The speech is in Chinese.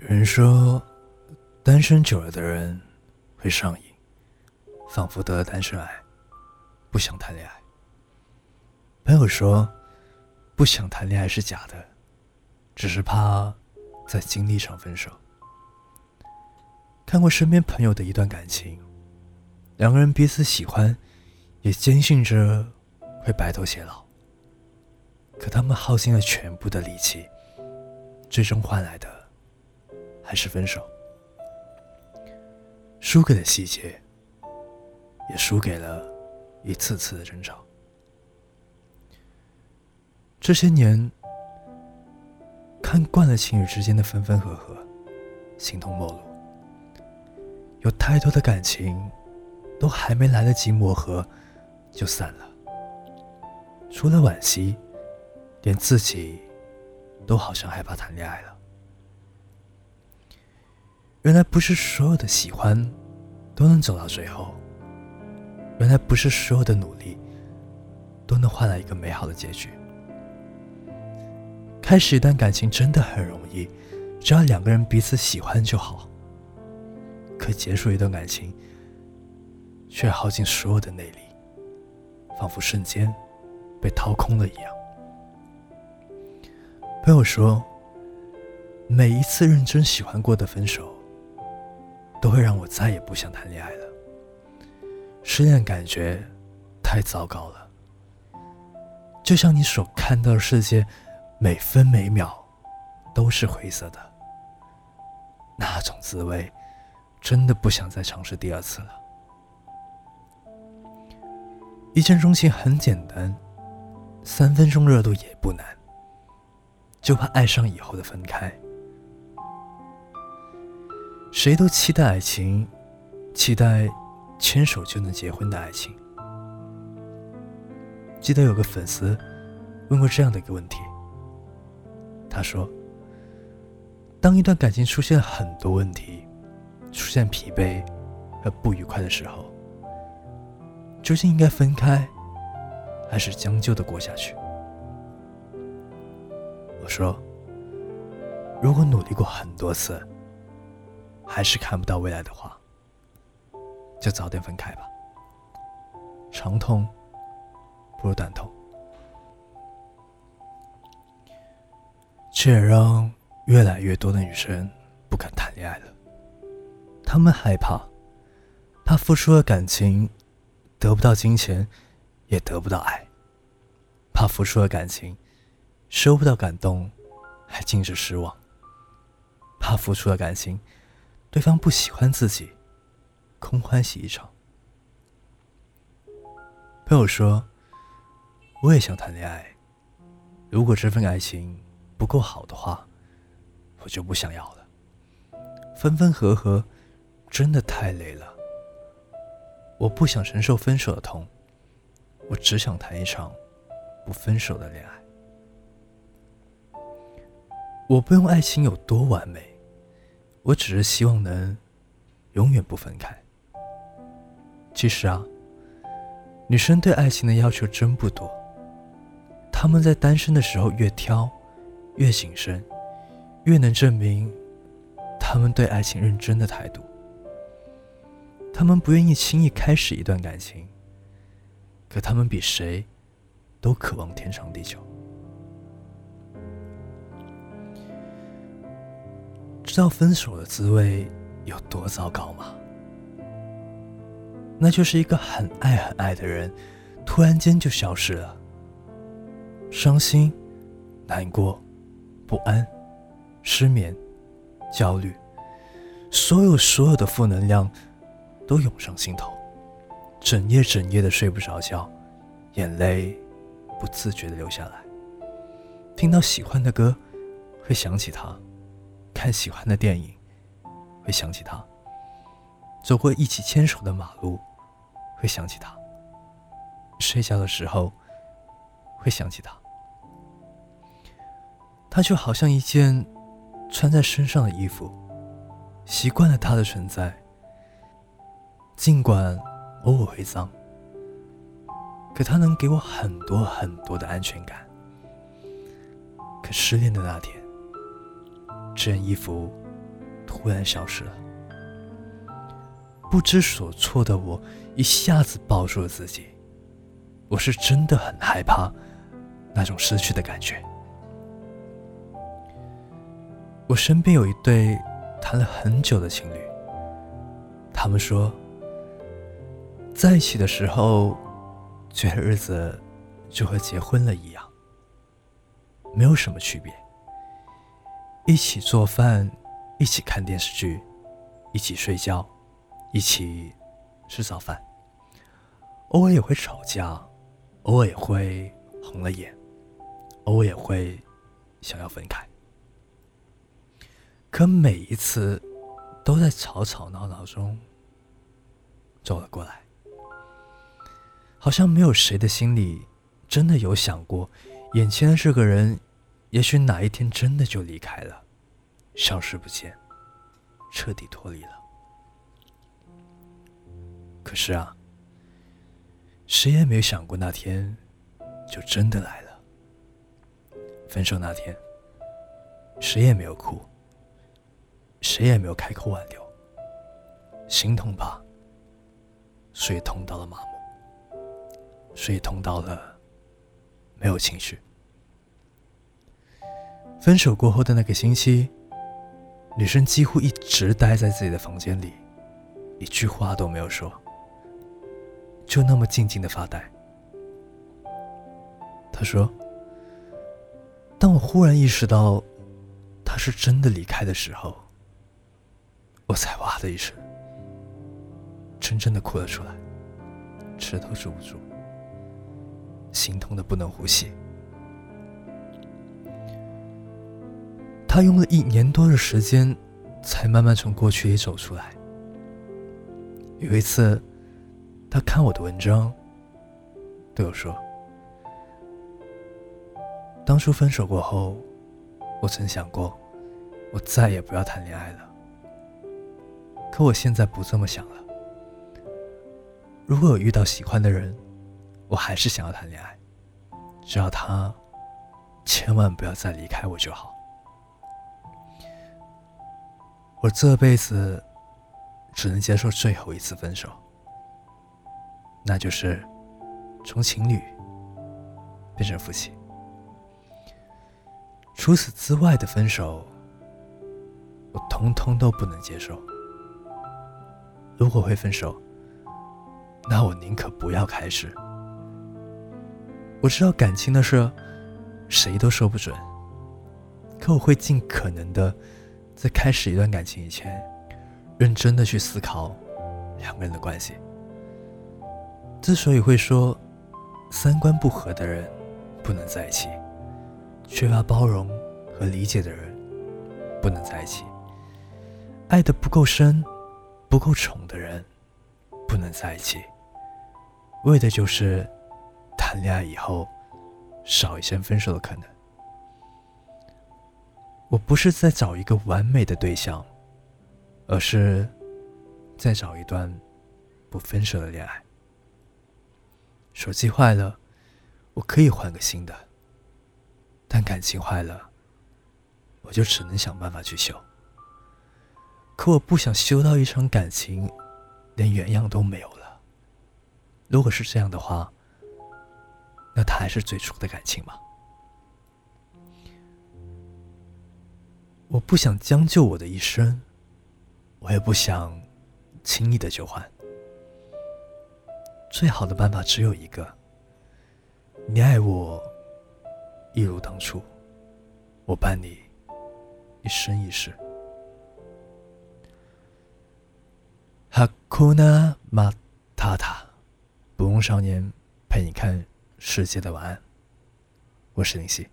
有人说，单身久了的人会上瘾，仿佛得了单身癌，不想谈恋爱。朋友说，不想谈恋爱是假的，只是怕在经历上分手。看过身边朋友的一段感情，两个人彼此喜欢，也坚信着会白头偕老，可他们耗尽了全部的力气，最终换来的。还是分手，输给了细节，也输给了一次次的争吵。这些年，看惯了情侣之间的分分合合，形同陌路。有太多的感情，都还没来得及磨合，就散了。除了惋惜，连自己都好像害怕谈恋爱了。原来不是所有的喜欢都能走到最后。原来不是所有的努力都能换来一个美好的结局。开始一段感情真的很容易，只要两个人彼此喜欢就好。可结束一段感情，却耗尽所有的内力，仿佛瞬间被掏空了一样。朋友说，每一次认真喜欢过的分手。都会让我再也不想谈恋爱了。失恋感觉太糟糕了，就像你所看到的世界，每分每秒都是灰色的。那种滋味，真的不想再尝试第二次了。一见钟情很简单，三分钟热度也不难，就怕爱上以后的分开。谁都期待爱情，期待牵手就能结婚的爱情。记得有个粉丝问过这样的一个问题，他说：“当一段感情出现很多问题，出现疲惫和不愉快的时候，究竟应该分开，还是将就的过下去？”我说：“如果努力过很多次。”还是看不到未来的话，就早点分开吧。长痛不如短痛，这也让越来越多的女生不敢谈恋爱了。她们害怕，怕付出了感情得不到金钱，也得不到爱；怕付出了感情收不到感动，还尽是失望；怕付出了感情。对方不喜欢自己，空欢喜一场。朋友说：“我也想谈恋爱，如果这份爱情不够好的话，我就不想要了。分分合合真的太累了，我不想承受分手的痛，我只想谈一场不分手的恋爱。我不用爱情有多完美。”我只是希望能永远不分开。其实啊，女生对爱情的要求真不多。她们在单身的时候越挑，越谨慎，越能证明她们对爱情认真的态度。她们不愿意轻易开始一段感情，可她们比谁都渴望天长地久。知道分手的滋味有多糟糕吗？那就是一个很爱很爱的人，突然间就消失了。伤心、难过、不安、失眠、焦虑，所有所有的负能量都涌上心头，整夜整夜的睡不着觉，眼泪不自觉的流下来。听到喜欢的歌，会想起他。看喜欢的电影，会想起他；走过一起牵手的马路，会想起他；睡觉的时候，会想起他。他就好像一件穿在身上的衣服，习惯了他的存在，尽管偶尔会脏，可他能给我很多很多的安全感。可失恋的那天。这件衣服突然消失了。不知所措的我一下子抱住了自己，我是真的很害怕那种失去的感觉。我身边有一对谈了很久的情侣，他们说，在一起的时候，觉得日子就和结婚了一样，没有什么区别。一起做饭，一起看电视剧，一起睡觉，一起吃早饭。偶尔也会吵架，偶尔也会红了眼，偶尔也会想要分开。可每一次，都在吵吵闹闹中走了过来，好像没有谁的心里真的有想过，眼前的这个人，也许哪一天真的就离开了，消失不见，彻底脱离了。可是啊，谁也没有想过那天就真的来了。分手那天，谁也没有哭。谁也没有开口挽留，心痛吧，所以痛到了麻木，所以痛到了没有情绪。分手过后的那个星期，女生几乎一直待在自己的房间里，一句话都没有说，就那么静静的发呆。她说：“当我忽然意识到，他是真的离开的时候。”我才哇的一声，真正的哭了出来，吃都止不住，心痛的不能呼吸。他用了一年多的时间，才慢慢从过去里走出来。有一次，他看我的文章，对我说：“当初分手过后，我曾想过，我再也不要谈恋爱了。”可我现在不这么想了。如果有遇到喜欢的人，我还是想要谈恋爱，只要他千万不要再离开我就好。我这辈子只能接受最后一次分手，那就是从情侣变成夫妻。除此之外的分手，我通通都不能接受。如果会分手，那我宁可不要开始。我知道感情的事，谁都说不准。可我会尽可能的，在开始一段感情以前，认真的去思考两个人的关系。之所以会说，三观不合的人不能在一起，缺乏包容和理解的人不能在一起，爱的不够深。不够宠的人，不能在一起，为的就是谈恋爱以后少一些分手的可能。我不是在找一个完美的对象，而是在找一段不分手的恋爱。手机坏了，我可以换个新的，但感情坏了，我就只能想办法去修。可我不想修到一场感情，连原样都没有了。如果是这样的话，那它还是最初的感情吗？我不想将就我的一生，我也不想轻易的就换。最好的办法只有一个：你爱我，一如当初，我伴你一生一世。哈库纳马塔塔，不用少年陪你看世界的晚安。我是林夕。